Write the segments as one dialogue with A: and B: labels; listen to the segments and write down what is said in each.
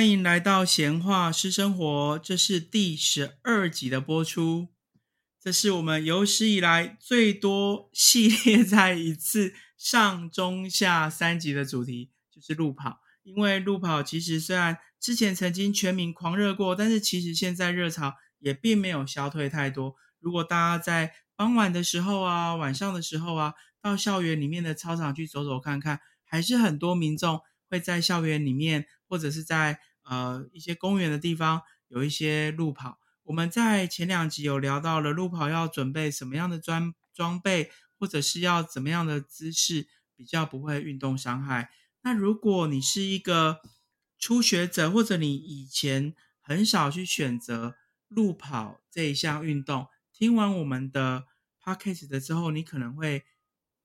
A: 欢迎来到闲话私生活，这是第十二集的播出。这是我们有史以来最多系列在一次上中下三集的主题，就是路跑。因为路跑其实虽然之前曾经全民狂热过，但是其实现在热潮也并没有消退太多。如果大家在傍晚的时候啊，晚上的时候啊，到校园里面的操场去走走看看，还是很多民众会在校园里面。或者是在呃一些公园的地方有一些路跑，我们在前两集有聊到了路跑要准备什么样的装装备，或者是要怎么样的姿势比较不会运动伤害。那如果你是一个初学者，或者你以前很少去选择路跑这一项运动，听完我们的 podcast 的之后，你可能会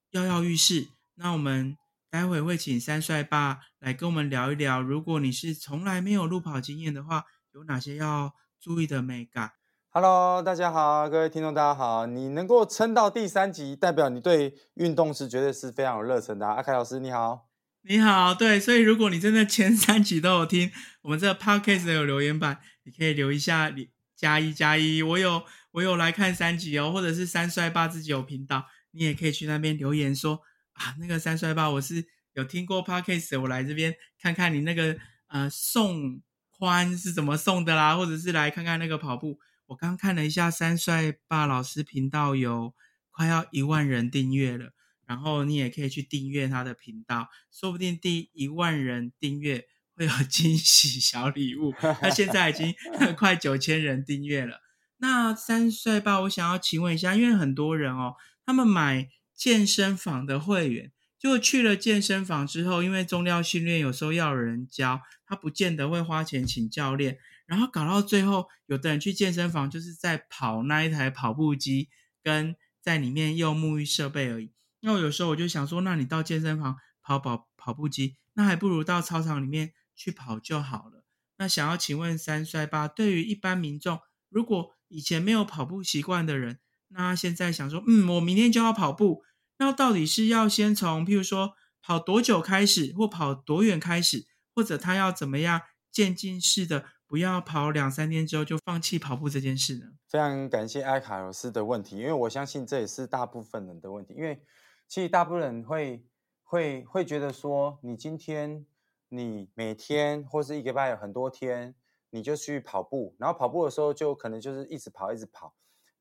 A: 跃跃欲试。那我们。待会会请三帅爸来跟我们聊一聊，如果你是从来没有路跑经验的话，有哪些要注意的美感
B: ？Hello，大家好，各位听众大家好，你能够撑到第三集，代表你对运动是绝对是非常有热忱的。阿凯老师你好，
A: 你好，对，所以如果你真的前三集都有听，我们这个 podcast 有留言板，你可以留一下，你加一加一，我有我有来看三集哦，或者是三帅爸自己有频道，你也可以去那边留言说。啊，那个三帅爸，我是有听过 podcast，我来这边看看你那个呃送宽是怎么送的啦，或者是来看看那个跑步。我刚看了一下三帅爸老师频道有快要一万人订阅了，然后你也可以去订阅他的频道，说不定第一万人订阅会有惊喜小礼物。他现在已经 快九千人订阅了。那三帅爸，我想要请问一下，因为很多人哦，他们买。健身房的会员，就去了健身房之后，因为重量训练有时候要人教，他不见得会花钱请教练，然后搞到最后，有的人去健身房就是在跑那一台跑步机，跟在里面用沐浴设备而已。那我有时候我就想说，那你到健身房跑跑跑步机，那还不如到操场里面去跑就好了。那想要请问三衰八，对于一般民众，如果以前没有跑步习惯的人，那现在想说，嗯，我明天就要跑步，那到底是要先从，譬如说跑多久开始，或跑多远开始，或者他要怎么样渐进式的，不要跑两三天之后就放弃跑步这件事呢？
B: 非常感谢艾卡罗斯的问题，因为我相信这也是大部分人的问题，因为其实大部分人会会会觉得说，你今天你每天或是一个拜有很多天，你就去跑步，然后跑步的时候就可能就是一直跑一直跑。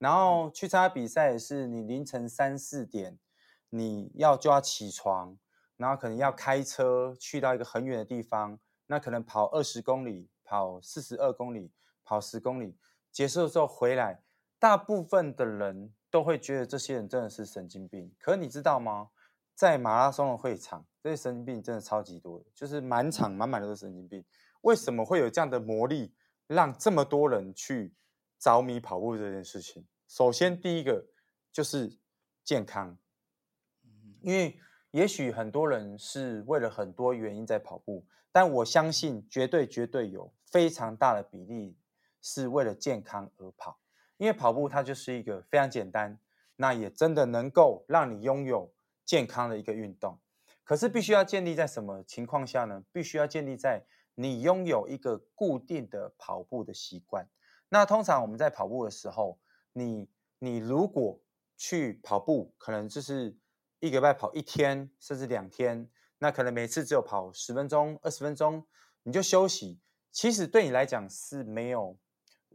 B: 然后去参加比赛也是你凌晨三四点，你要就要起床，然后可能要开车去到一个很远的地方，那可能跑二十公里，跑四十二公里，跑十公里，结束之后回来，大部分的人都会觉得这些人真的是神经病。可你知道吗？在马拉松的会场，这些神经病真的超级多，就是满场满满的都是神经病。为什么会有这样的魔力，让这么多人去着迷跑步这件事情？首先，第一个就是健康，因为也许很多人是为了很多原因在跑步，但我相信绝对绝对有非常大的比例是为了健康而跑。因为跑步它就是一个非常简单，那也真的能够让你拥有健康的一个运动。可是必须要建立在什么情况下呢？必须要建立在你拥有一个固定的跑步的习惯。那通常我们在跑步的时候，你你如果去跑步，可能就是一个礼拜跑一天，甚至两天，那可能每次只有跑十分钟、二十分钟，你就休息。其实对你来讲是没有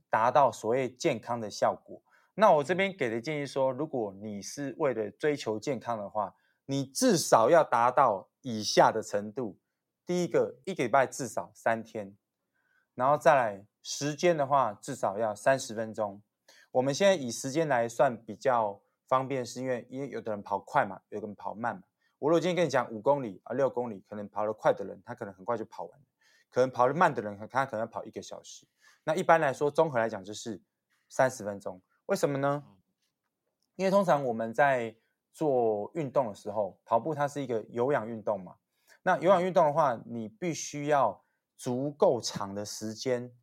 B: 达到所谓健康的效果。那我这边给的建议说，如果你是为了追求健康的话，你至少要达到以下的程度：第一个，一个礼拜至少三天，然后再来时间的话，至少要三十分钟。我们现在以时间来算比较方便，是因为因为有的人跑快嘛，有的人跑慢嘛。我如果今天跟你讲五公里啊六公里，可能跑得快的人他可能很快就跑完了，可能跑得慢的人他可能要跑一个小时。那一般来说，综合来讲就是三十分钟。为什么呢？因为通常我们在做运动的时候，跑步它是一个有氧运动嘛。那有氧运动的话，你必须要足够长的时间。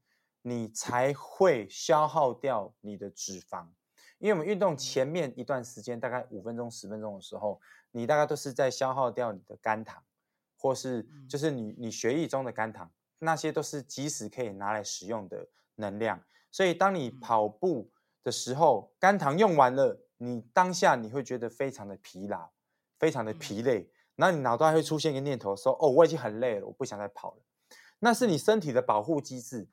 B: 你才会消耗掉你的脂肪，因为我们运动前面一段时间，大概五分钟、十分钟的时候，你大概都是在消耗掉你的肝糖，或是就是你你血液中的肝糖，那些都是即时可以拿来使用的能量。所以当你跑步的时候，肝糖用完了，你当下你会觉得非常的疲劳，非常的疲累，然后你脑袋会出现一个念头说：“哦，我已经很累了，我不想再跑了。”那是你身体的保护机制，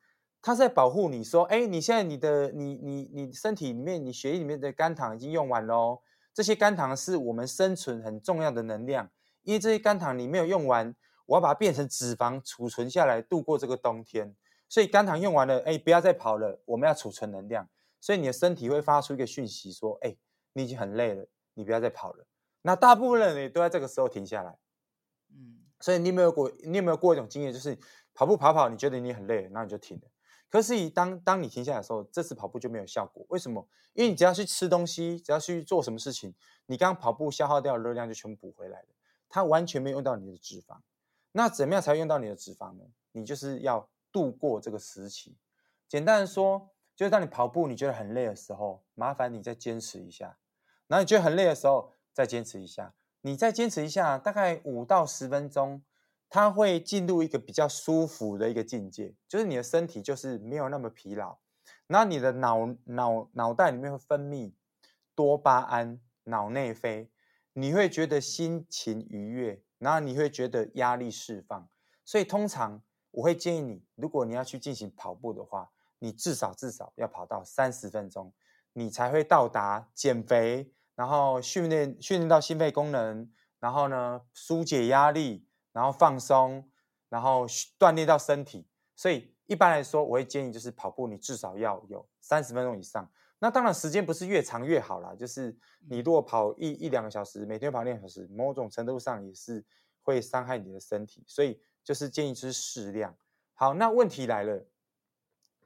B: 它在保护你说：“哎，你现在你的你你你身体里面，你血液里面的肝糖已经用完喽。这些肝糖是我们生存很重要的能量，因为这些肝糖你没有用完，我要把它变成脂肪储存下来，度过这个冬天。所以肝糖用完了，哎，不要再跑了，我们要储存能量。所以你的身体会发出一个讯息说：哎，你已经很累了，你不要再跑了。那大部分人也都在这个时候停下来。嗯，所以你有没有过？你有没有过一种经验，就是？跑步跑跑，你觉得你很累，那你就停了。可是当当你停下来的时候，这次跑步就没有效果。为什么？因为你只要去吃东西，只要去做什么事情，你刚刚跑步消耗掉的热量就全部补回来了。它完全没有用到你的脂肪。那怎么样才用到你的脂肪呢？你就是要度过这个时期。简单的说，就是当你跑步你觉得很累的时候，麻烦你再坚持一下。然后你觉得很累的时候，再坚持一下。你再坚持一下，大概五到十分钟。它会进入一个比较舒服的一个境界，就是你的身体就是没有那么疲劳，然后你的脑脑脑袋里面会分泌多巴胺，脑内啡，你会觉得心情愉悦，然后你会觉得压力释放。所以通常我会建议你，如果你要去进行跑步的话，你至少至少要跑到三十分钟，你才会到达减肥，然后训练训练到心肺功能，然后呢疏解压力。然后放松，然后锻炼到身体，所以一般来说，我会建议就是跑步，你至少要有三十分钟以上。那当然时间不是越长越好啦，就是你如果跑一一两个小时，每天跑两小时，某种程度上也是会伤害你的身体，所以就是建议就是适量。好，那问题来了，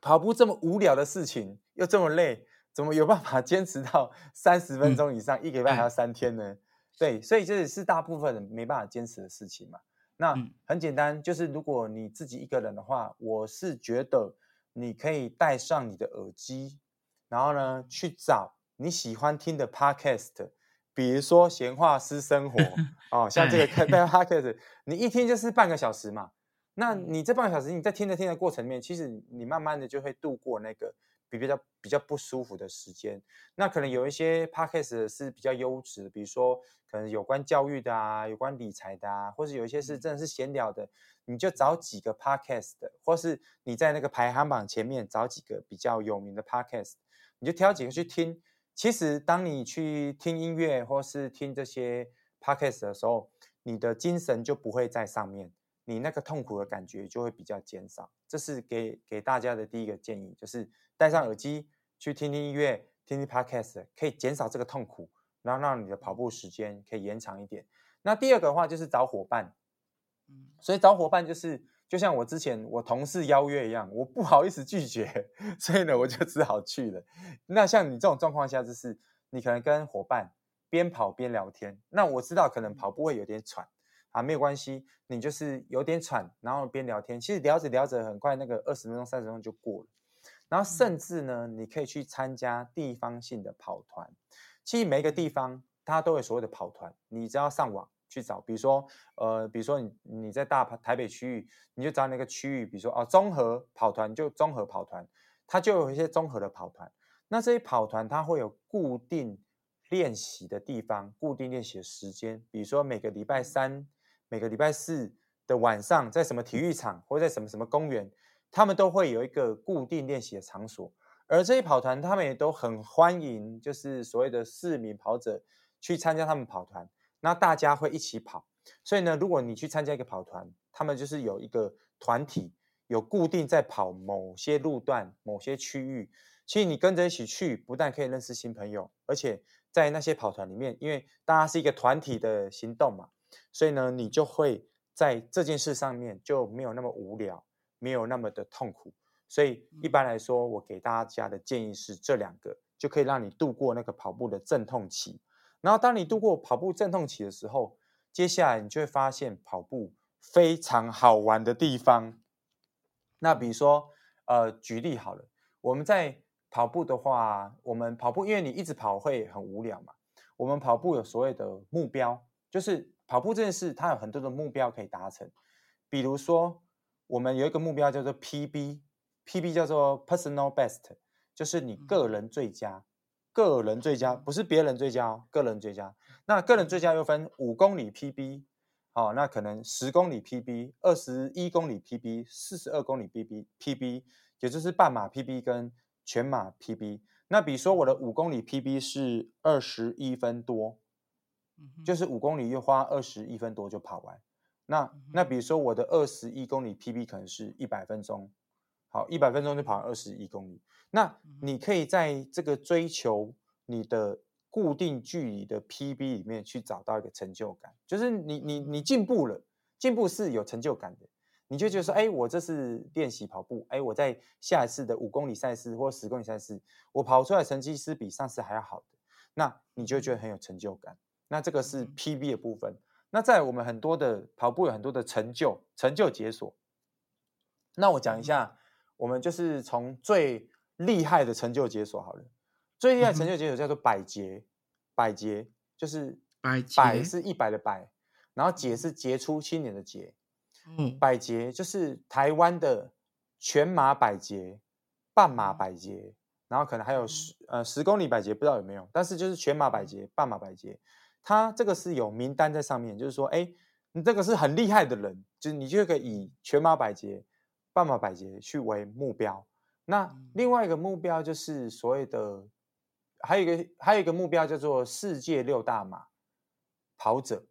B: 跑步这么无聊的事情又这么累，怎么有办法坚持到 三十分钟以上？一个礼拜还要三天呢？对，所以这也是大部分人没办法坚持的事情嘛。那很简单，就是如果你自己一个人的话，我是觉得你可以戴上你的耳机，然后呢去找你喜欢听的 podcast，比如说闲话私生活 哦，像这个 podcast，你一听就是半个小时嘛。那你这半个小时你在听着听的过程里面，其实你慢慢的就会度过那个。比比较比较不舒服的时间，那可能有一些 podcast 是比较优质的，比如说可能有关教育的啊，有关理财的啊，或者有一些是真的是闲聊的，你就找几个 podcast，或是你在那个排行榜前面找几个比较有名的 podcast，你就挑几个去听。其实当你去听音乐或是听这些 podcast 的时候，你的精神就不会在上面，你那个痛苦的感觉就会比较减少。这是给给大家的第一个建议，就是。戴上耳机去听听音乐，听听 podcast，可以减少这个痛苦，然后让你的跑步时间可以延长一点。那第二个的话就是找伙伴，嗯，所以找伙伴就是就像我之前我同事邀约一样，我不好意思拒绝，所以呢我就只好去了。那像你这种状况下，就是你可能跟伙伴边跑边聊天。那我知道可能跑步会有点喘啊，没有关系，你就是有点喘，然后边聊天，其实聊着聊着，很快那个二十分钟、三十分钟就过了。然后甚至呢，你可以去参加地方性的跑团。其实每一个地方它都有所谓的跑团，你只要上网去找，比如说呃，比如说你你在大台北区域，你就找那个区域，比如说哦，综合跑团就综合跑团，它就有一些综合的跑团。那这些跑团它会有固定练习的地方，固定练习的时间，比如说每个礼拜三、每个礼拜四的晚上，在什么体育场或在什么什么公园。他们都会有一个固定练习的场所，而这些跑团他们也都很欢迎，就是所谓的市民跑者去参加他们跑团。那大家会一起跑，所以呢，如果你去参加一个跑团，他们就是有一个团体，有固定在跑某些路段、某些区域。其实你跟着一起去，不但可以认识新朋友，而且在那些跑团里面，因为大家是一个团体的行动嘛，所以呢，你就会在这件事上面就没有那么无聊。没有那么的痛苦，所以一般来说，我给大家的建议是这两个就可以让你度过那个跑步的阵痛期。然后，当你度过跑步阵痛期的时候，接下来你就会发现跑步非常好玩的地方。那比如说，呃，举例好了，我们在跑步的话，我们跑步，因为你一直跑会很无聊嘛。我们跑步有所谓的目标，就是跑步这件事，它有很多的目标可以达成，比如说。我们有一个目标叫做 PB，PB 叫做 Personal Best，就是你个人最佳，个人最佳不是别人最佳哦，个人最佳。那个人最佳又分五公里 PB，好，那可能十公里 PB、二十一公里 PB、四十二公里 PB，PB 也就是半马 PB 跟全马 PB。那比如说我的五公里 PB 是二十一分多，就是五公里又花二十一分多就跑完。那那比如说我的二十一公里 PB 可能是一百分钟，好，一百分钟就跑二十一公里。那你可以在这个追求你的固定距离的 PB 里面去找到一个成就感，就是你你你进步了，进步是有成就感的。你就觉得说，哎，我这次练习跑步，哎，我在下一次的五公里赛事或十公里赛事，我跑出来成绩是比上次还要好的，那你就觉得很有成就感。那这个是 PB 的部分。那在我们很多的跑步有很多的成就，成就解锁。那我讲一下，我们就是从最厉害的成就解锁好了。最厉害成就解锁叫做百捷，百捷就是
A: 百
B: 百是一百的百，然后捷是杰出青年的杰。嗯，百捷就是台湾的全马百捷、半马百捷，然后可能还有十呃十公里百捷，不知道有没有，但是就是全马百捷、半马百捷。他这个是有名单在上面，就是说，哎，你这个是很厉害的人，就是你就可以以全马百捷、半马百捷去为目标。那另外一个目标就是所谓的，还有一个还有一个目标叫做世界六大马跑者，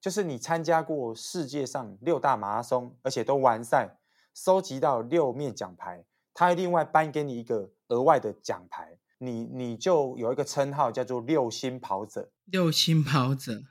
B: 就是你参加过世界上六大马拉松，而且都完赛，收集到六面奖牌，他会另外颁给你一个额外的奖牌。你你就有一个称号叫做六星跑者，
A: 六星跑者，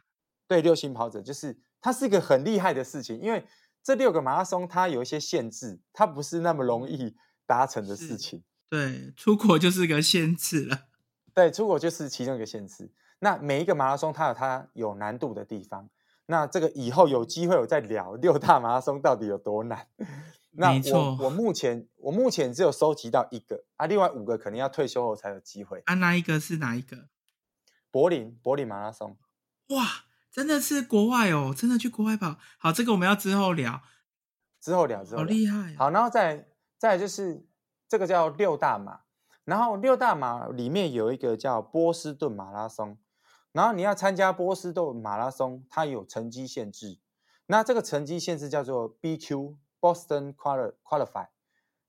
B: 对，六星跑者就是它是一个很厉害的事情，因为这六个马拉松它有一些限制，它不是那么容易达成的事情。
A: 对，出国就是个限制了。
B: 对，出国就是其中一个限制。那每一个马拉松它有它有难度的地方，那这个以后有机会我再聊六大马拉松到底有多难。那我我目前我目前只有收集到一个啊，另外五个可能要退休后才有机会。
A: 啊，哪一个是哪一个？
B: 柏林柏林马拉松。
A: 哇，真的是国外哦，真的去国外跑。好，这个我们要之后聊，
B: 之后聊之后。
A: 好厉害。
B: 好，然后再再就是这个叫六大马，然后六大马里面有一个叫波士顿马拉松，然后你要参加波士顿马拉松，它有成绩限制，那这个成绩限制叫做 BQ。Boston Qualify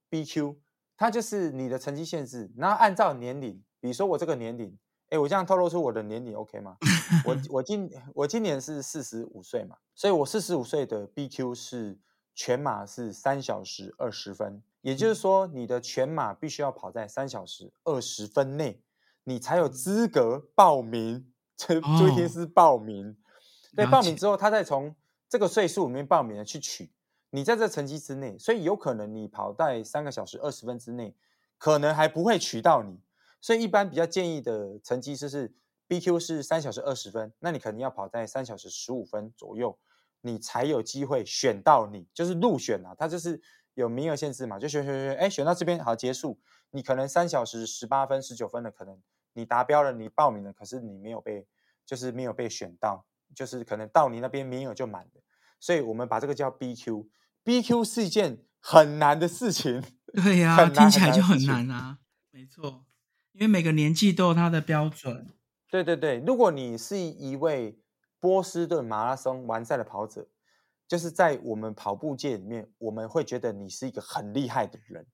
B: BQ，它就是你的成绩限制。然后按照年龄，比如说我这个年龄，哎，我这样透露出我的年龄 OK 吗？我 我今我今年是四十五岁嘛，所以我四十五岁的 BQ 是全马是三小时二十分，也就是说你的全马必须要跑在三小时二十分内，你才有资格报名。这注意听是报名，对，报名之后他再从这个岁数里面报名的去取。你在这成绩之内，所以有可能你跑在三个小时二十分之内，可能还不会取到你。所以一般比较建议的成绩就是 BQ 是三小时二十分，那你肯定要跑在三小时十五分左右，你才有机会选到你，就是入选啊。它就是有名额限制嘛，就选选选，哎，选到这边好结束。你可能三小时十八分、十九分的，可能你达标了，你报名了，可是你没有被，就是没有被选到，就是可能到你那边名额就满了。所以我们把这个叫 BQ BQ，BQ 是一件很难的事情。
A: 对呀，听起来就很难啊。没错，因为每个年纪都有它的标准。
B: 对对对，如果你是一位波士顿马拉松完赛的跑者，就是在我们跑步界里面，我们会觉得你是一个很厉害的人，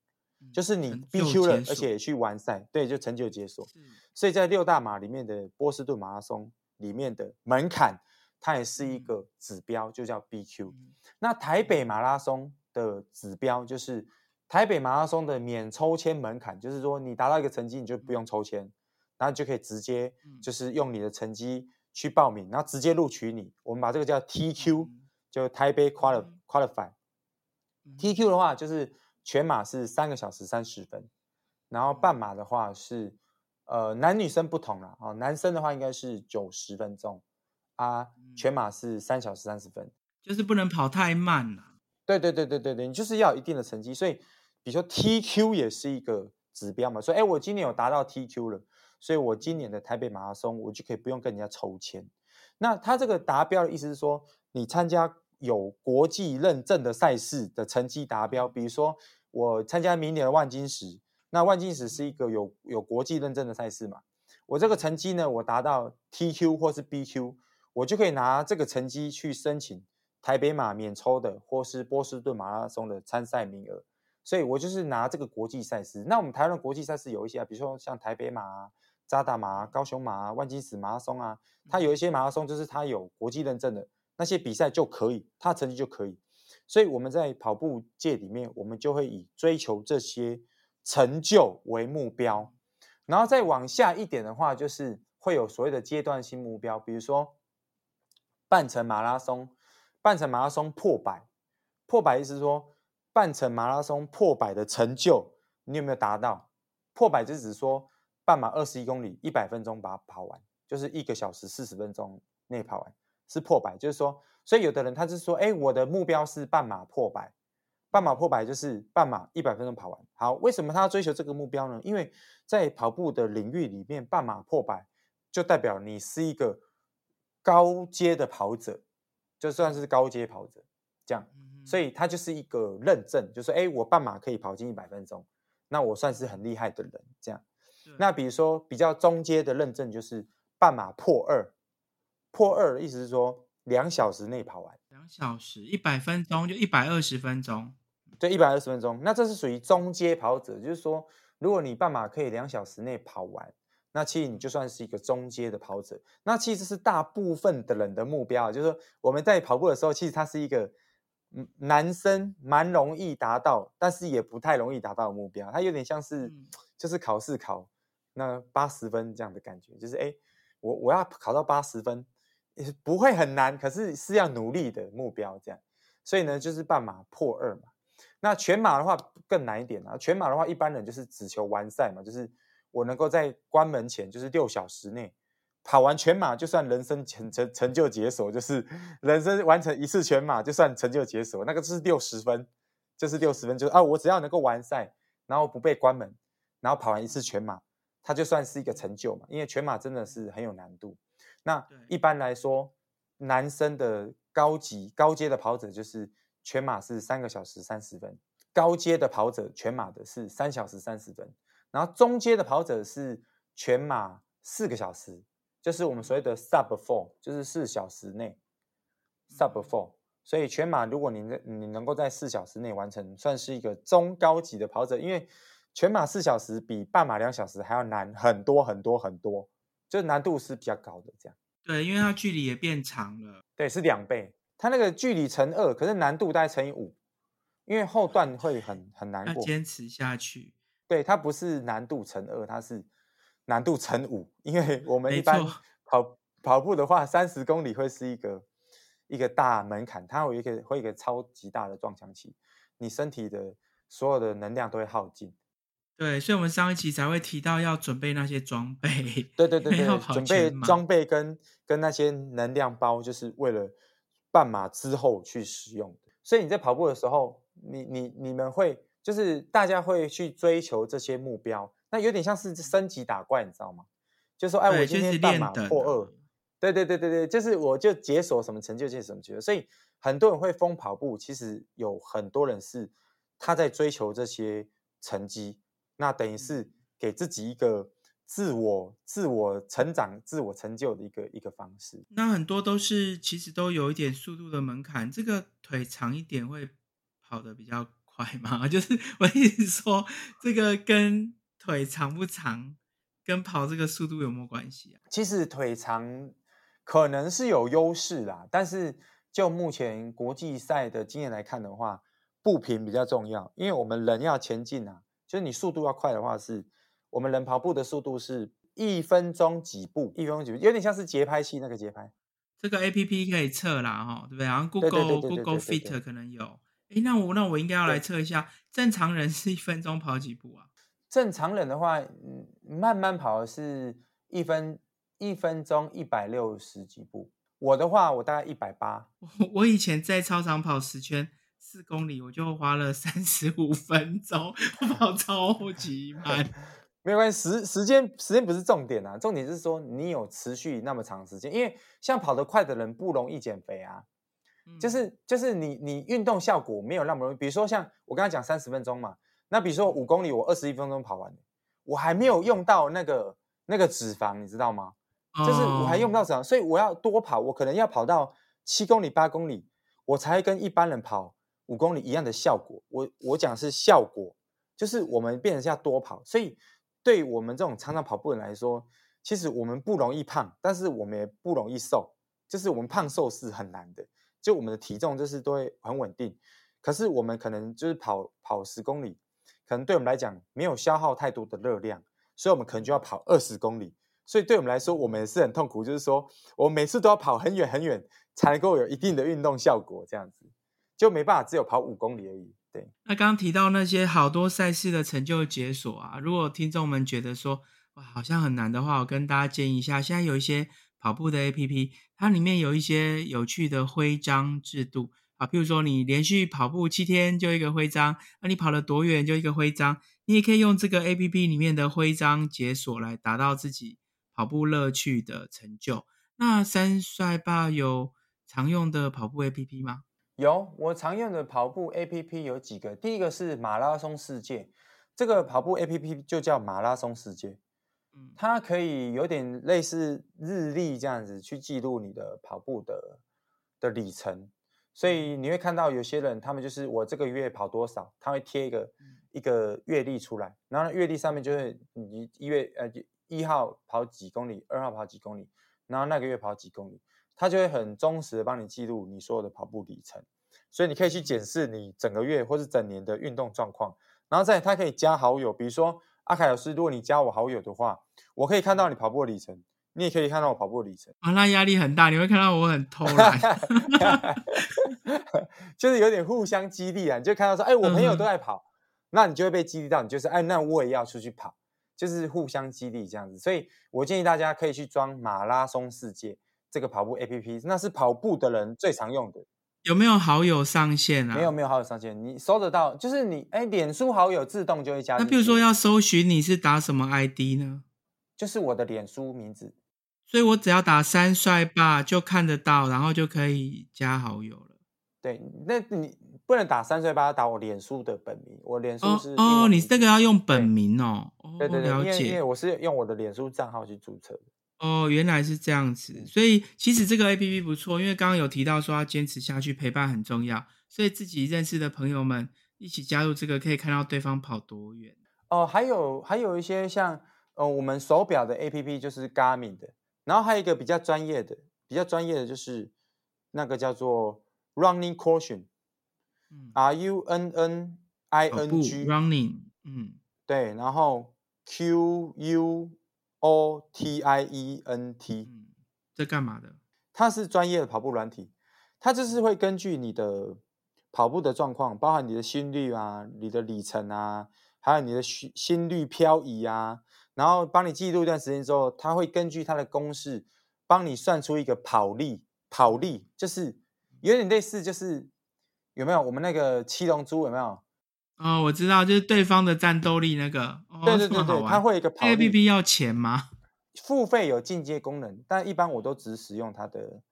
B: 就是你 BQ 了，而且去完赛，对，就成就解锁。所以在六大马里面的波士顿马拉松里面的门槛。它也是一个指标，就叫 BQ。那台北马拉松的指标就是台北马拉松的免抽签门槛，就是说你达到一个成绩，你就不用抽签，然后就可以直接就是用你的成绩去报名，然后直接录取你。我们把这个叫 TQ，就台北 Qualify。TQ 的话就是全马是三个小时三十分，然后半马的话是呃男女生不同了啊，男生的话应该是九十分钟。啊，全马是三小时三十分，
A: 就是不能跑太慢了。
B: 对对对对对对，你就是要一定的成绩。所以，比如说 TQ 也是一个指标嘛。所以，哎，我今年有达到 TQ 了，所以我今年的台北马拉松我就可以不用跟人家抽签。那他这个达标的意思是说，你参加有国际认证的赛事的成绩达标，比如说我参加明年的万金石，那万金石是一个有有国际认证的赛事嘛，我这个成绩呢，我达到 TQ 或是 BQ，我就可以拿这个成绩去申请台北马免抽的，或是波士顿马拉松的参赛名额。所以我就是拿这个国际赛事。那我们台湾国际赛事有一些啊，比如说像台北马、啊扎达马、高雄马、万金石马拉松啊，它有一些马拉松就是它有国际认证的那些比赛就可以，它成绩就可以。所以我们在跑步界里面，我们就会以追求这些成就为目标，然后再往下一点的话，就是会有所谓的阶段性目标，比如说半程马拉松，半程马拉松破百，破百意思说。半程马拉松破百的成就，你有没有达到？破百就只说半马二十一公里，一百分钟把它跑完，就是一个小时四十分钟内跑完，是破百。就是说，所以有的人他是说，哎，我的目标是半马破百，半马破百就是半马一百分钟跑完。好，为什么他要追求这个目标呢？因为在跑步的领域里面，半马破百就代表你是一个高阶的跑者，就算是高阶跑者，这样。所以它就是一个认证，就是哎，我半马可以跑进一百分钟，那我算是很厉害的人。这样，那比如说比较中阶的认证就是半马破二，破二的意思是说两小时内跑完。
A: 两小时一百分钟就一百二十分钟，
B: 对，一百二十分钟。那这是属于中阶跑者，就是说如果你半马可以两小时内跑完，那其实你就算是一个中阶的跑者。那其实是大部分的人的目标，就是说我们在跑步的时候，其实它是一个。男生蛮容易达到，但是也不太容易达到的目标。它有点像是，就是考试考那八十分这样的感觉，就是哎，我我要考到八十分，不会很难，可是是要努力的目标这样。所以呢，就是半马破二嘛。那全马的话更难一点啊。全马的话，一般人就是只求完赛嘛，就是我能够在关门前，就是六小时内。跑完全马就算人生成成成就解锁，就是人生完成一次全马就算成就解锁，那个是六十分，就是六十分，就是啊，我只要能够完赛，然后不被关门，然后跑完一次全马，它就算是一个成就嘛。因为全马真的是很有难度。那一般来说，男生的高级高阶的跑者就是全马是三个小时三十分，高阶的跑者全马的是三小时三十分，然后中阶的跑者是全马四个小时。就是我们所谓的 sub four，就是四小时内 sub four，所以全马如果你你能够在四小时内完成，算是一个中高级的跑者，因为全马四小时比半马两小时还要难很多很多很多，就是难度是比较高的这样。
A: 对，因为它距离也变长了。
B: 对，是两倍，它那个距离乘二，可是难度大概乘以五，因为后段会很很难过。
A: 坚持下去。
B: 对，它不是难度乘二，它是。难度乘五，因为我们一般跑跑步的话，三十公里会是一个一个大门槛，它有一个会一个超级大的撞墙期，你身体的所有的能量都会耗尽。
A: 对，所以我们上一期才会提到要准备那些装备。
B: 对对对对，准备装备跟跟那些能量包，就是为了半马之后去使用的。所以你在跑步的时候，你你你们会就是大家会去追求这些目标。那有点像是升级打怪，你知道吗？就说，哎，我今天半马破二，对对对对对，就是我就解锁什么成就，解锁什么成就。所以很多人会疯跑步，其实有很多人是他在追求这些成绩，那等于是给自己一个自我、自我成长、自我成就的一个一个方式。
A: 那很多都是其实都有一点速度的门槛，这个腿长一点会跑得比较快吗？就是我一直说，这个跟腿长不长，跟跑这个速度有没有关系啊？
B: 其实腿长可能是有优势啦，但是就目前国际赛的经验来看的话，步频比较重要，因为我们人要前进啊，就是你速度要快的话，是我们人跑步的速度是一分钟几步，一分钟几步，有点像是节拍器那个节拍。
A: 这个 A P P 可以测啦，哈，对不对？然后 Google Google Fit 可能有。哎，那我那我应该要来测一下，正常人是一分钟跑几步啊？
B: 正常人的话，嗯，慢慢跑是一分一分钟一百六十几步。我的话，我大概一百八。
A: 我以前在操场跑十圈四公里，我就花了三十五分钟，跑超级慢。
B: 没有关系，时时间时间不是重点啊，重点是说你有持续那么长时间。因为像跑得快的人不容易减肥啊，就是就是你你运动效果没有那么容易。比如说像我刚才讲三十分钟嘛，那比如说五公里我二十一分钟跑完，我还没有用到那个那个脂肪，你知道吗？就是我还用不到脂肪，所以我要多跑，我可能要跑到七公里八公里，我才跟一般人跑五公里一样的效果。我我讲是效果，就是我们变成要多跑，所以对我们这种常常跑步人来说。其实我们不容易胖，但是我们也不容易瘦，就是我们胖瘦是很难的。就我们的体重就是都会很稳定，可是我们可能就是跑跑十公里，可能对我们来讲没有消耗太多的热量，所以我们可能就要跑二十公里。所以对我们来说，我们也是很痛苦，就是说我每次都要跑很远很远，才能够有一定的运动效果，这样子就没办法只有跑五公里而已。对，
A: 那刚刚提到那些好多赛事的成就解锁啊，如果听众们觉得说。哇，好像很难的话，我跟大家建议一下，现在有一些跑步的 A P P，它里面有一些有趣的徽章制度啊，譬如说你连续跑步七天就一个徽章，那你跑了多远就一个徽章，你也可以用这个 A P P 里面的徽章解锁来达到自己跑步乐趣的成就。那三帅爸有常用的跑步 A P P 吗？
B: 有，我常用的跑步 A P P 有几个，第一个是马拉松世界，这个跑步 A P P 就叫马拉松世界。它可以有点类似日历这样子去记录你的跑步的的里程，所以。你会看到有些人他们就是我这个月跑多少，他会贴一个一个月历出来，然后月历上面就会你一月呃一号跑几公里，二号跑几公里，然后那个月跑几公里，他就会很忠实的帮你记录你所有的跑步里程，所以你可以去检视你整个月或是整年的运动状况，然后再它可以加好友，比如说。阿凯老师，如果你加我好友的话，我可以看到你跑步的里程，你也可以看到我跑步的里程。
A: 啊，那压力很大，你会看到我很偷懒，
B: 就是有点互相激励啊。你就看到说，哎，我朋友都在跑，那你就会被激励到，你就是，哎，那我也要出去跑，就是互相激励这样子。所以我建议大家可以去装马拉松世界这个跑步 APP，那是跑步的人最常用的。
A: 有没有好友上线啊？
B: 没有，没有好友上线。你搜得到，就是你哎，脸书好友自动就会加。
A: 那比如说要搜寻你是打什么 ID 呢？
B: 就是我的脸书名字。
A: 所以我只要打三帅爸就看得到，然后就可以加好友了。
B: 对，那你不能打三帅爸，打我脸书的本名。我脸书是
A: 哦，你这个要用本名哦。
B: 对对对，
A: 了
B: 解。因为我是用我的脸书账号去注册的。
A: 哦，原来是这样子，所以其实这个 A P P 不错，因为刚刚有提到说要坚持下去，陪伴很重要，所以自己认识的朋友们一起加入这个，可以看到对方跑多远。
B: 哦，还有还有一些像呃我们手表的 A P P 就是 Garmin 的，然后还有一个比较专业的，比较专业的就是那个叫做 Running Caution，R U N N I N G
A: Running，嗯，
B: 对，然后 Q U。O T I E N T，
A: 在干嘛的？
B: 它是专业的跑步软体，它就是会根据你的跑步的状况，包含你的心率啊、你的里程啊，还有你的心心率漂移啊，然后帮你记录一段时间之后，它会根据它的公式帮你算出一个跑力。跑力就是有点类似，就是有没有我们那个七龙珠有没有？
A: 哦，我知道，就是对方的战斗力那个。
B: 对对对对，它会一个跑
A: A P P 要钱吗？
B: 付费有进阶功能，但一般我都只使用它的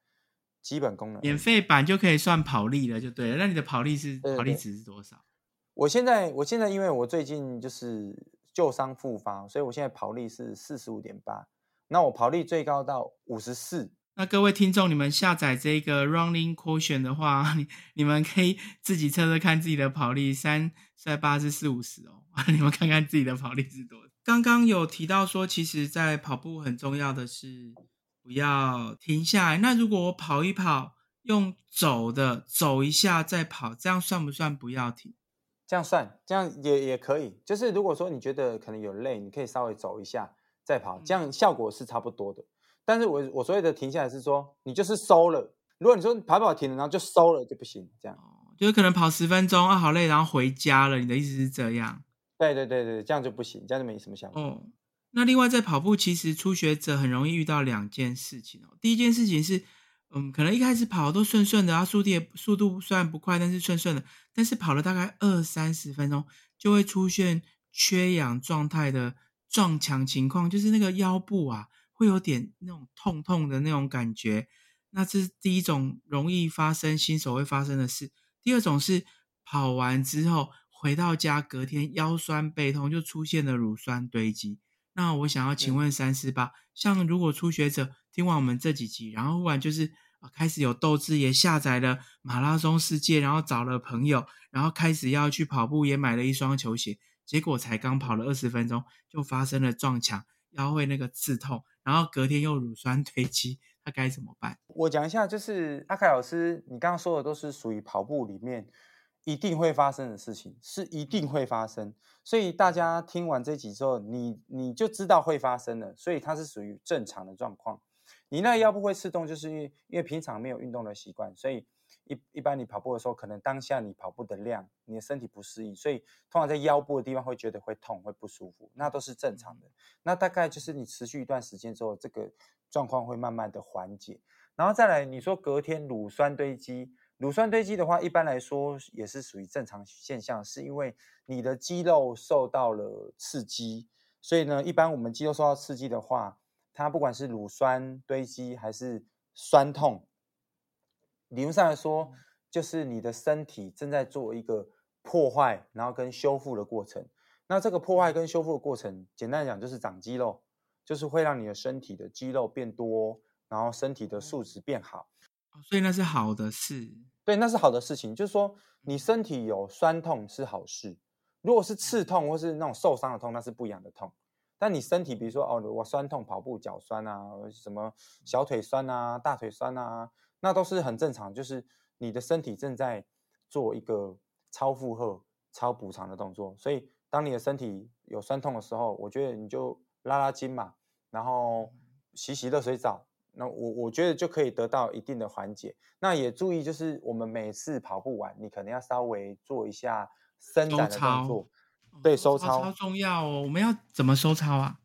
B: 基本功能。
A: 免费版就可以算跑力了，就对了。那你的跑力是跑力值是多少？
B: 我现在我现在因为我最近就是旧伤复发，所以我现在跑力是四十五点八。那我跑力最高到五十四。
A: 那各位听众，你们下载这个 Running Quotient 的话，你你们可以自己测测看自己的跑力，三在八是四五十哦，你们看看自己的跑力是多少。刚刚有提到说，其实，在跑步很重要的是不要停下来。那如果我跑一跑，用走的走一下再跑，这样算不算不要停？
B: 这样算，这样也也可以。就是如果说你觉得可能有累，你可以稍微走一下再跑，这样效果是差不多的。但是我我所谓的停下来是说，你就是收了。如果你说跑跑停了，然后就收了就不行，这样
A: 就是可能跑十分钟啊，好累，然后回家了。你的意思是这样？
B: 对对对对，这样就不行，这样就没什么效果。
A: 哦，那另外在跑步，其实初学者很容易遇到两件事情哦。第一件事情是，嗯，可能一开始跑都顺顺的啊，速度速度虽然不快，但是顺顺的。但是跑了大概二三十分钟，就会出现缺氧状态的撞墙情况，就是那个腰部啊。会有点那种痛痛的那种感觉，那这是第一种容易发生新手会发生的事。第二种是跑完之后回到家，隔天腰酸背痛，就出现了乳酸堆积。那我想要请问三四八，像如果初学者听完我们这几集，然后忽然就是啊开始有斗志，也下载了马拉松世界，然后找了朋友，然后开始要去跑步，也买了一双球鞋，结果才刚跑了二十分钟，就发生了撞墙，腰会那个刺痛，然后隔天又乳酸堆积，他该怎么办？
B: 我讲一下，就是阿凯老师，你刚刚说的都是属于跑步里面一定会发生的事情，是一定会发生。所以大家听完这集之后，你你就知道会发生了，所以它是属于正常的状况。你那腰部会刺痛，就是因为因为平常没有运动的习惯，所以一一般你跑步的时候，可能当下你跑步的量，你的身体不适应，所以通常在腰部的地方会觉得会痛，会不舒服，那都是正常的。那大概就是你持续一段时间之后，这个状况会慢慢的缓解。然后再来，你说隔天乳酸堆积。乳酸堆积的话，一般来说也是属于正常现象，是因为你的肌肉受到了刺激，所以呢，一般我们肌肉受到刺激的话，它不管是乳酸堆积还是酸痛，理论上来说，就是你的身体正在做一个破坏，然后跟修复的过程。那这个破坏跟修复的过程，简单讲就是长肌肉，就是会让你的身体的肌肉变多，然后身体的素质变好。
A: 所以那是好的事。
B: 对，那是好的事情。就是说，你身体有酸痛是好事。如果是刺痛或是那种受伤的痛，那是不一样的痛。但你身体，比如说哦，我酸痛，跑步脚酸啊，什么小腿酸啊，大腿酸啊，那都是很正常。就是你的身体正在做一个超负荷、超补偿的动作。所以，当你的身体有酸痛的时候，我觉得你就拉拉筋嘛，然后洗洗热水澡。那我我觉得就可以得到一定的缓解。那也注意，就是我们每次跑步完，你可能要稍微做一下伸展的动作，对，收操
A: 超重要哦。我们要怎么收操啊？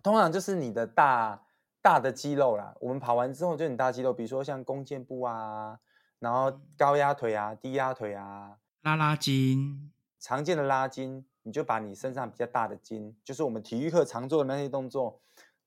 B: 通常就是你的大大的肌肉啦。我们跑完之后，就很大肌肉，比如说像弓箭步啊，然后高压腿啊、低压腿啊，
A: 拉拉筋，
B: 常见的拉筋，你就把你身上比较大的筋，就是我们体育课常做的那些动作。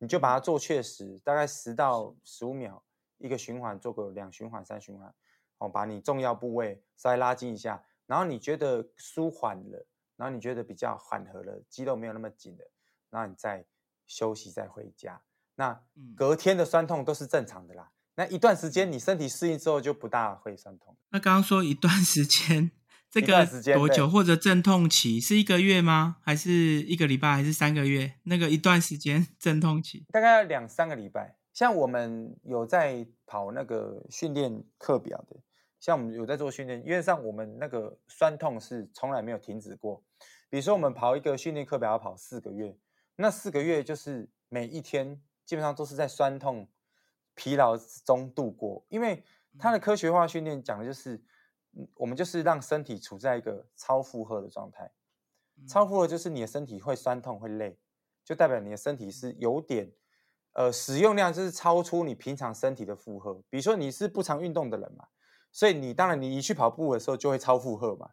B: 你就把它做确实，大概十到十五秒一个循环，做个两循环、三循环，哦，把你重要部位稍微拉筋一下，然后你觉得舒缓了，然后你觉得比较缓和了，肌肉没有那么紧了，然后你再休息再回家。那隔天的酸痛都是正常的啦。那一段时间你身体适应之后就不大会酸痛。
A: 那刚刚说一段时间。这个多久或者阵痛期是一个月吗？还是一个礼拜？还是三个月？那个一段时间阵痛期
B: 大概要两三个礼拜。像我们有在跑那个训练课表的，像我们有在做训练，因为像我们那个酸痛是从来没有停止过。比如说我们跑一个训练课表要跑四个月，那四个月就是每一天基本上都是在酸痛、疲劳中度过，因为它的科学化训练讲的就是。我们就是让身体处在一个超负荷的状态，超负荷就是你的身体会酸痛会累，就代表你的身体是有点，呃，使用量就是超出你平常身体的负荷。比如说你是不常运动的人嘛，所以你当然你一去跑步的时候就会超负荷嘛。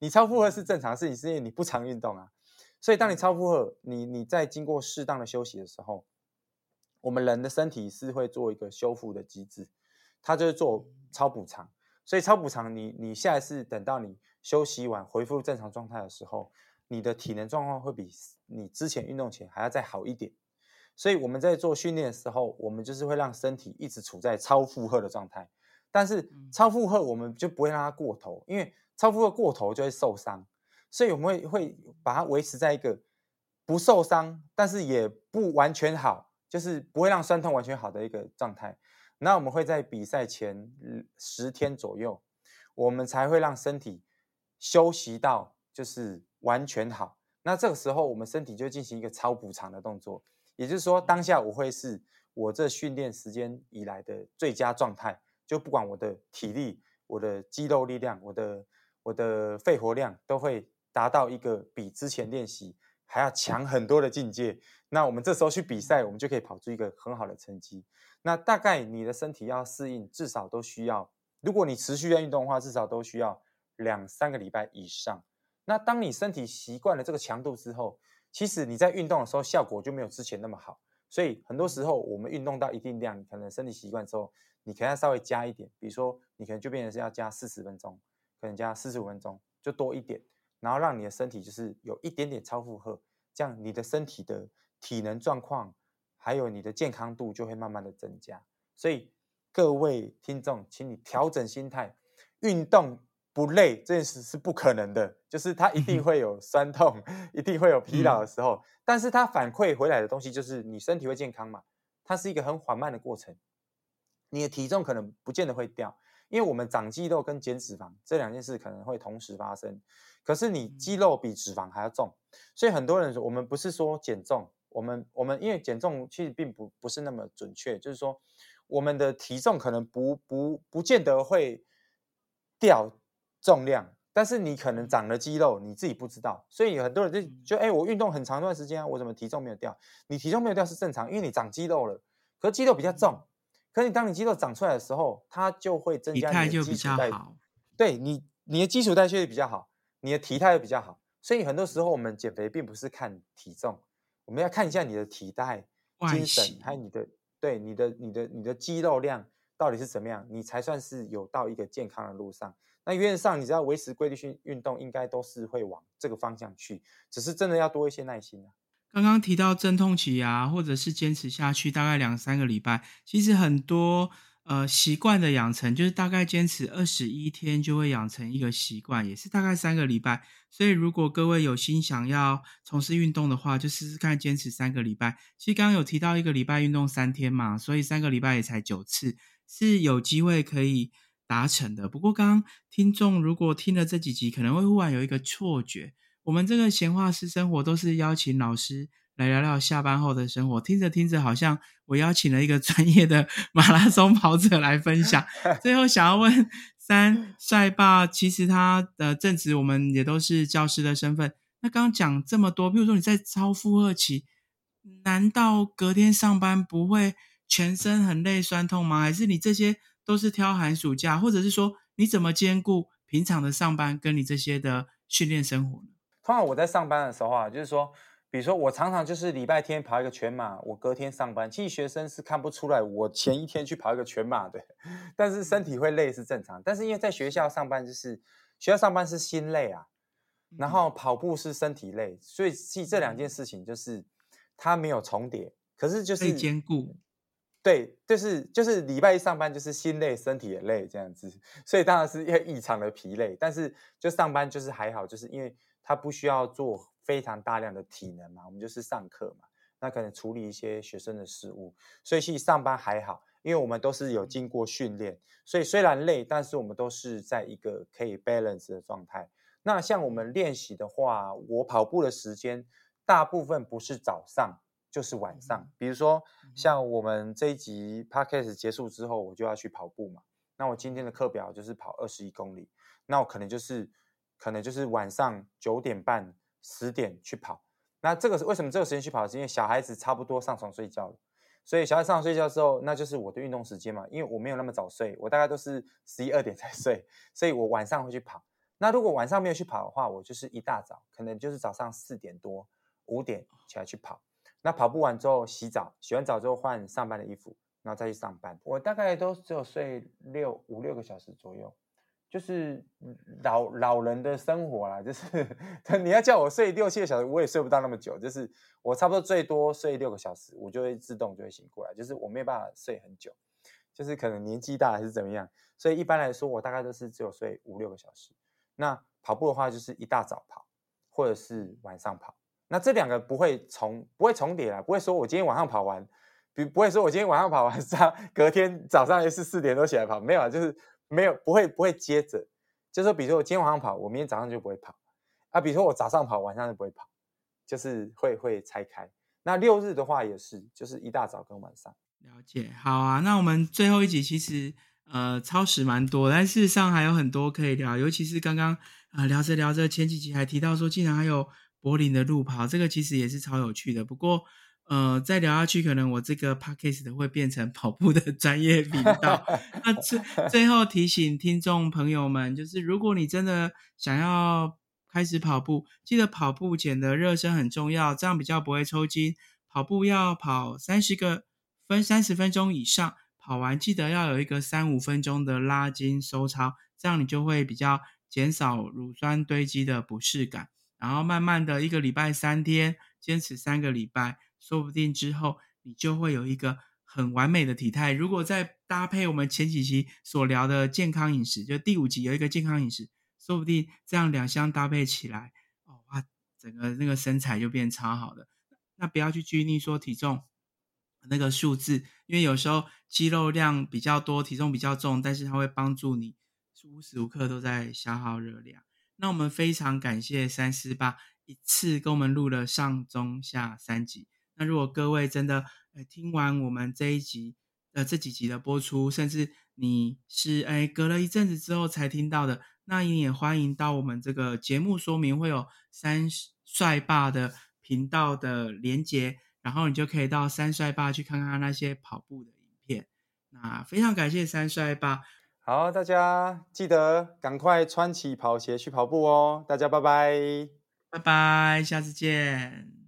B: 你超负荷是正常事情，是因为你不常运动啊。所以当你超负荷，你你在经过适当的休息的时候，我们人的身体是会做一个修复的机制，它就是做超补偿。所以超补偿，你你下一次等到你休息完恢复正常状态的时候，你的体能状况会比你之前运动前还要再好一点。所以我们在做训练的时候，我们就是会让身体一直处在超负荷的状态。但是超负荷我们就不会让它过头，因为超负荷过头就会受伤。所以我们会会把它维持在一个不受伤，但是也不完全好，就是不会让酸痛完全好的一个状态。那我们会在比赛前十天左右，我们才会让身体休息到就是完全好。那这个时候，我们身体就进行一个超补偿的动作，也就是说，当下我会是我这训练时间以来的最佳状态，就不管我的体力、我的肌肉力量、我的我的肺活量，都会达到一个比之前练习还要强很多的境界。那我们这时候去比赛，我们就可以跑出一个很好的成绩。那大概你的身体要适应，至少都需要。如果你持续在运动的话，至少都需要两三个礼拜以上。那当你身体习惯了这个强度之后，其实你在运动的时候效果就没有之前那么好。所以很多时候我们运动到一定量，可能身体习惯之后，你可能要稍微加一点，比如说你可能就变成是要加四十分钟，可能加四十五分钟，就多一点，然后让你的身体就是有一点点超负荷，这样你的身体的体能状况还有你的健康度就会慢慢的增加。所以各位听众，请你调整心态，运动不累这件事是不可能的，就是它一定会有酸痛，一定会有疲劳的时候，但是它反馈回来的东西就是你身体会健康嘛，它是一个很缓慢的过程。你的体重可能不见得会掉，因为我们长肌肉跟减脂肪这两件事可能会同时发生。可是你肌肉比脂肪还要重，所以很多人说我们不是说减重，我们我们因为减重其实并不不是那么准确，就是说我们的体重可能不不不见得会掉重量，但是你可能长了肌肉，你自己不知道。所以很多人就就哎，我运动很长一段时间啊，我怎么体重没有掉？你体重没有掉是正常，因为你长肌肉了，可是肌肉比较重。可是当你肌肉长出来的时候，它就会增加你的基础代谢，对你你的基础代谢率比较好，你的体态也比较好。所以很多时候我们减肥并不是看体重，我们要看一下你的体态、精神，还有你的对你的你的你的肌肉量到底是怎么样，你才算是有到一个健康的路上。那原则上，你只要维持规律性运动，应该都是会往这个方向去，只是真的要多一些耐心啊。
A: 刚刚提到阵痛期啊，或者是坚持下去大概两三个礼拜，其实很多呃习惯的养成，就是大概坚持二十一天就会养成一个习惯，也是大概三个礼拜。所以如果各位有心想要从事运动的话，就试试看坚持三个礼拜。其实刚刚有提到一个礼拜运动三天嘛，所以三个礼拜也才九次，是有机会可以达成的。不过刚刚听众如果听了这几集，可能会忽然有一个错觉。我们这个闲话私生活都是邀请老师来聊聊下班后的生活，听着听着，好像我邀请了一个 专业的马拉松跑者来分享。最后想要问 三帅爸，其实他的正职我们也都是教师的身份。那刚刚讲这么多，比如说你在超负荷期，难道隔天上班不会全身很累酸痛吗？还是你这些都是挑寒暑假，或者是说你怎么兼顾平常的上班跟你这些的训练生活呢？
B: 通常我在上班的时候啊，就是说，比如说我常常就是礼拜天跑一个全马，我隔天上班。其实学生是看不出来我前一天去跑一个全马的，但是身体会累是正常。但是因为在学校上班，就是学校上班是心累啊，然后跑步是身体累，所以其实这两件事情就是它没有重叠，可是就是
A: 兼顾。
B: 对，就是就是礼拜一上班就是心累，身体也累这样子，所以当然是因为异常的疲累。但是就上班就是还好，就是因为。他不需要做非常大量的体能嘛，我们就是上课嘛，那可能处理一些学生的事务，所以其实上班还好，因为我们都是有经过训练，所以虽然累，但是我们都是在一个可以 balance 的状态。那像我们练习的话，我跑步的时间大部分不是早上就是晚上，比如说像我们这一集 podcast 结束之后，我就要去跑步嘛，那我今天的课表就是跑二十一公里，那我可能就是。可能就是晚上九点半、十点去跑。那这个是为什么这个时间去跑？是因为小孩子差不多上床睡觉了，所以小孩上床睡觉之后，那就是我的运动时间嘛。因为我没有那么早睡，我大概都是十一二点才睡，所以我晚上会去跑。那如果晚上没有去跑的话，我就是一大早，可能就是早上四点多、五点起来去跑。那跑步完之后洗澡，洗完澡之后换上班的衣服，然后再去上班。我大概都只有睡六五六个小时左右。就是老老人的生活啦，就是 你要叫我睡六七个小时，我也睡不到那么久。就是我差不多最多睡六个小时，我就会自动就会醒过来。就是我没有办法睡很久，就是可能年纪大还是怎么样。所以一般来说，我大概都是只有睡五六个小时。那跑步的话，就是一大早跑，或者是晚上跑。那这两个不会重不会重叠啦，不会说我今天晚上跑完，比不会说我今天晚上跑完 隔天早上也是四点多起来跑，没有啊，就是。没有，不会，不会接着，就是说，比如说我今天晚上跑，我明天早上就不会跑啊。比如说我早上跑，晚上就不会跑，就是会会拆开。那六日的话也是，就是一大早跟晚上。
A: 了解，好啊。那我们最后一集其实呃超时蛮多，但事实上还有很多可以聊，尤其是刚刚啊聊着聊着，前几集还提到说，竟然还有柏林的路跑，这个其实也是超有趣的。不过。呃，再聊下去，可能我这个 podcast 的会变成跑步的专业频道。那最最后提醒听众朋友们，就是如果你真的想要开始跑步，记得跑步前的热身很重要，这样比较不会抽筋。跑步要跑三十个分三十分钟以上。跑完记得要有一个三五分钟的拉筋收操，这样你就会比较减少乳酸堆积的不适感。然后慢慢的一个礼拜三天，坚持三个礼拜，说不定之后你就会有一个很完美的体态。如果再搭配我们前几期所聊的健康饮食，就第五集有一个健康饮食，说不定这样两相搭配起来，哦哇，整个那个身材就变超好的。那不要去拘泥说体重那个数字，因为有时候肌肉量比较多，体重比较重，但是它会帮助你无时无刻都在消耗热量。那我们非常感谢三四八一次跟我们录了上中下三集。那如果各位真的呃听完我们这一集呃这几集的播出，甚至你是哎隔了一阵子之后才听到的，那你也欢迎到我们这个节目说明会有三帅爸的。频道的连接，然后你就可以到三帅爸去看看那些跑步的影片。那非常感谢三帅爸，
B: 好，大家记得赶快穿起跑鞋去跑步哦。大家拜拜，
A: 拜拜，下次见。